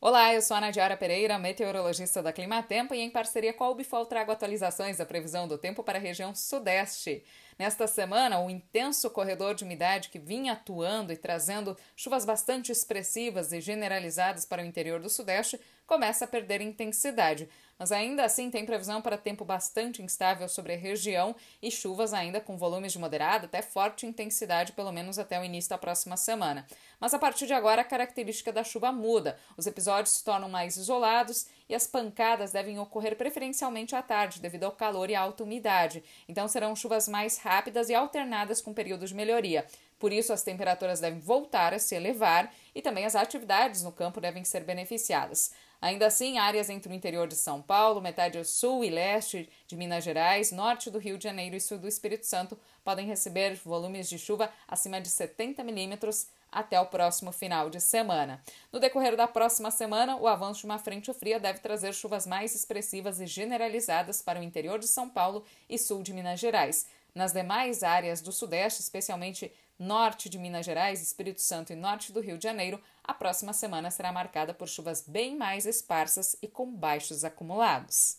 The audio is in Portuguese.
Olá, eu sou a Nadiara Pereira, meteorologista da Climatempo e em parceria com a Ubifol trago atualizações da previsão do tempo para a região sudeste. Nesta semana, o intenso corredor de umidade que vinha atuando e trazendo chuvas bastante expressivas e generalizadas para o interior do sudeste começa a perder intensidade, mas ainda assim tem previsão para tempo bastante instável sobre a região e chuvas ainda com volumes de moderada até forte intensidade, pelo menos até o início da próxima semana. Mas a partir de agora a característica da chuva muda, os episódios se tornam mais isolados e as pancadas devem ocorrer preferencialmente à tarde, devido ao calor e à alta umidade. Então serão chuvas mais rápidas e alternadas com períodos de melhoria. Por isso, as temperaturas devem voltar a se elevar e também as atividades no campo devem ser beneficiadas. Ainda assim, áreas entre o interior de São Paulo, metade sul e leste de Minas Gerais, norte do Rio de Janeiro e sul do Espírito Santo podem receber volumes de chuva acima de 70 milímetros até o próximo final de semana. No decorrer da próxima semana, o avanço de uma frente fria deve trazer chuvas mais expressivas e generalizadas para o interior de São Paulo e sul de Minas Gerais. Nas demais áreas do Sudeste, especialmente norte de Minas Gerais, Espírito Santo e norte do Rio de Janeiro, a próxima semana será marcada por chuvas bem mais esparsas e com baixos acumulados.